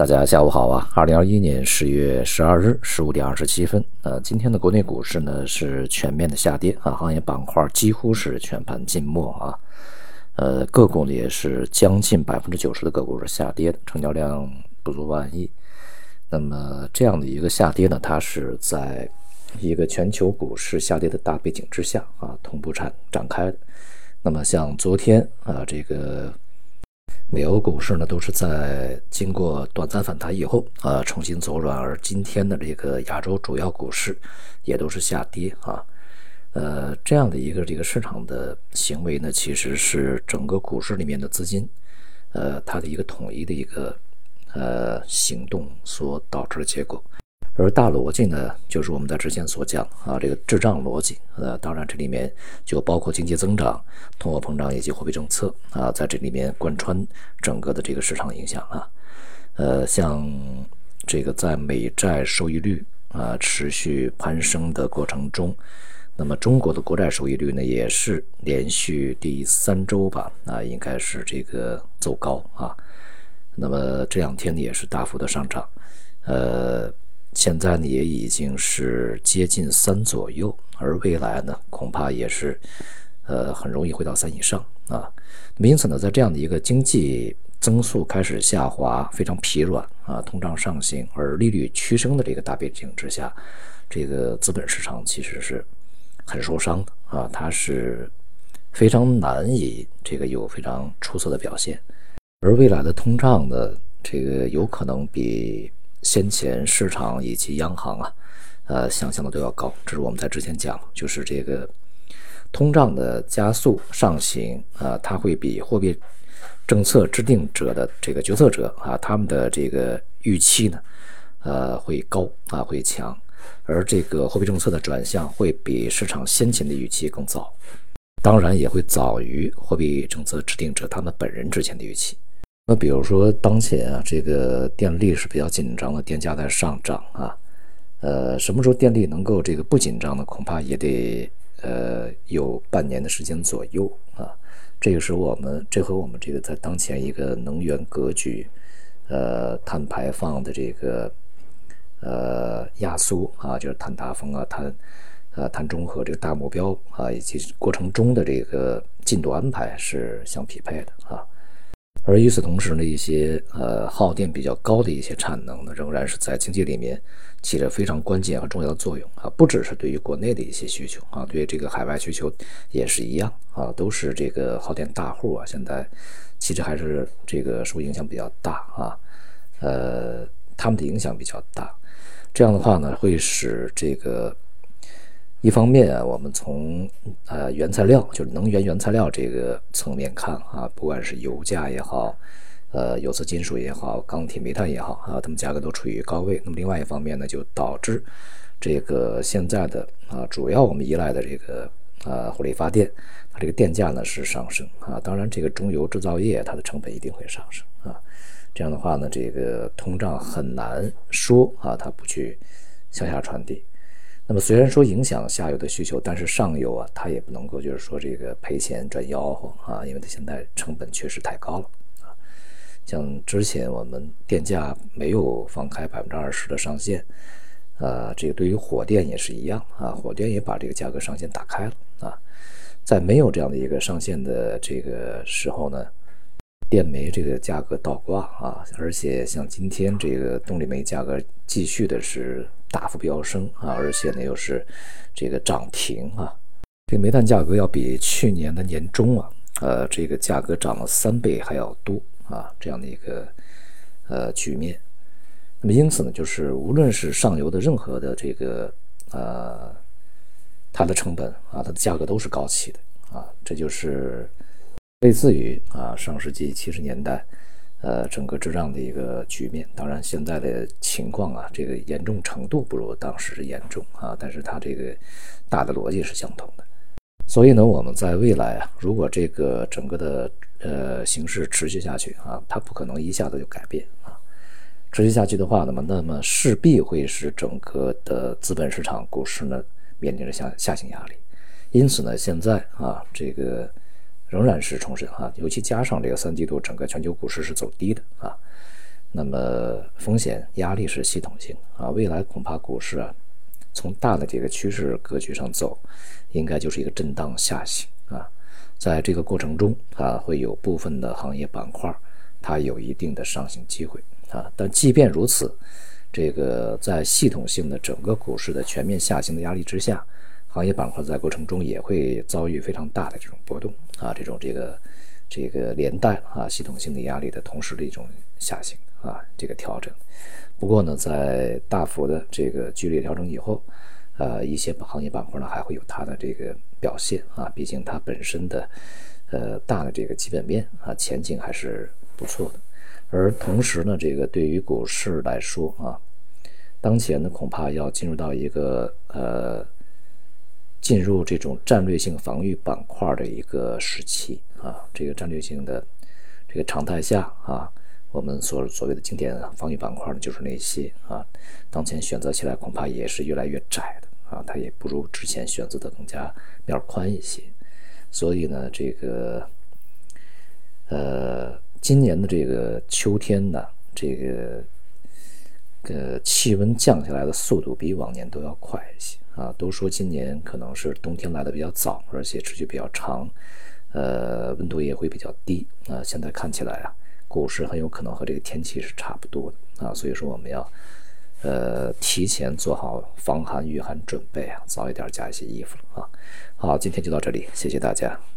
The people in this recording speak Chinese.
大家下午好啊！二零二一年十月十二日十五点二十七分，呃，今天的国内股市呢是全面的下跌啊，行业板块几乎是全盘静默啊，呃，个股呢也是将近百分之九十的个股是下跌的，成交量不足万亿。那么这样的一个下跌呢，它是在一个全球股市下跌的大背景之下啊，同步展展开的。那么像昨天啊，这个。美欧股市呢，都是在经过短暂反弹以后啊，重新走软，而今天的这个亚洲主要股市也都是下跌啊，呃，这样的一个这个市场的行为呢，其实是整个股市里面的资金，呃，它的一个统一的一个呃行动所导致的结果。而大逻辑呢，就是我们在之前所讲啊，这个滞胀逻辑，呃，当然这里面就包括经济增长、通货膨胀以及货币政策啊，在这里面贯穿整个的这个市场影响啊，呃，像这个在美债收益率啊持续攀升的过程中，那么中国的国债收益率呢，也是连续第三周吧啊，应该是这个走高啊，那么这两天呢也是大幅的上涨，呃。现在呢也已经是接近三左右，而未来呢恐怕也是，呃很容易回到三以上啊。因此呢，在这样的一个经济增速开始下滑、非常疲软啊、通胀上行而利率趋升的这个大背景之下，这个资本市场其实是很受伤的啊，它是非常难以这个有非常出色的表现，而未来的通胀呢，这个有可能比。先前市场以及央行啊，呃，想象的都要高。这是我们在之前讲，就是这个通胀的加速上行啊，它会比货币政策制定者的这个决策者啊，他们的这个预期呢，呃，会高啊，会强。而这个货币政策的转向会比市场先前的预期更早，当然也会早于货币政策制定者他们本人之前的预期。那比如说，当前啊，这个电力是比较紧张的，电价在上涨啊。呃，什么时候电力能够这个不紧张呢？恐怕也得呃有半年的时间左右啊。这个是我们这和我们这个在当前一个能源格局，呃，碳排放的这个呃压缩啊，就是碳达峰啊、碳呃碳中和这个大目标啊，以及过程中的这个进度安排是相匹配的啊。而与此同时呢，一些呃耗电比较高的一些产能呢，仍然是在经济里面起着非常关键和重要的作用啊，不只是对于国内的一些需求啊，对这个海外需求也是一样啊，都是这个耗电大户啊，现在其实还是这个受影响比较大啊，呃，他们的影响比较大，这样的话呢，会使这个。一方面啊，我们从呃原材料，就是能源原材料这个层面看啊，不管是油价也好，呃有色金属也好，钢铁、煤炭也好啊，它们价格都处于高位。那么另外一方面呢，就导致这个现在的啊，主要我们依赖的这个啊火力发电，它这个电价呢是上升啊。当然，这个中油制造业它的成本一定会上升啊。这样的话呢，这个通胀很难说啊，它不去向下传递。那么虽然说影响下游的需求，但是上游啊，它也不能够就是说这个赔钱赚吆喝啊，因为它现在成本确实太高了啊。像之前我们电价没有放开百分之二十的上限，呃，这个对于火电也是一样啊，火电也把这个价格上限打开了啊。在没有这样的一个上限的这个时候呢，电煤这个价格倒挂啊，而且像今天这个动力煤价格继续的是。大幅飙升啊，而且呢又是这个涨停啊，这个煤炭价格要比去年的年中啊，呃，这个价格涨了三倍还要多啊，这样的一个呃局面。那么因此呢，就是无论是上游的任何的这个呃它的成本啊，它的价格都是高企的啊，这就是类似于啊上世纪七十年代。呃，整个滞胀的一个局面，当然现在的情况啊，这个严重程度不如当时严重啊，但是它这个大的逻辑是相同的。所以呢，我们在未来啊，如果这个整个的呃形势持续下去啊，它不可能一下子就改变啊。持续下去的话，那么那么势必会使整个的资本市场股市呢面临着下下行压力。因此呢，现在啊，这个。仍然是重申啊，尤其加上这个三季度整个全球股市是走低的啊，那么风险压力是系统性啊，未来恐怕股市啊，从大的这个趋势格局上走，应该就是一个震荡下行啊，在这个过程中啊，会有部分的行业板块它有一定的上行机会啊，但即便如此，这个在系统性的整个股市的全面下行的压力之下，行业板块在过程中也会遭遇非常大的这种波动啊，这种这个这个连带啊系统性的压力的同时的一种下行。啊，这个调整，不过呢，在大幅的这个剧烈调整以后，呃，一些行业板块呢还会有它的这个表现啊，毕竟它本身的呃大的这个基本面啊前景还是不错的。而同时呢，这个对于股市来说啊，当前呢恐怕要进入到一个呃进入这种战略性防御板块的一个时期啊，这个战略性的这个常态下啊。我们所所谓的经典防御板块呢，就是那些啊，当前选择起来恐怕也是越来越窄的啊，它也不如之前选择的更加面宽一些。所以呢，这个呃，今年的这个秋天呢，这个呃气温降下来的速度比往年都要快一些啊。都说今年可能是冬天来的比较早，而且持续比较长，呃，温度也会比较低啊。现在看起来啊。股市很有可能和这个天气是差不多的啊，所以说我们要，呃，提前做好防寒御寒准备啊，早一点加一些衣服啊。好，今天就到这里，谢谢大家。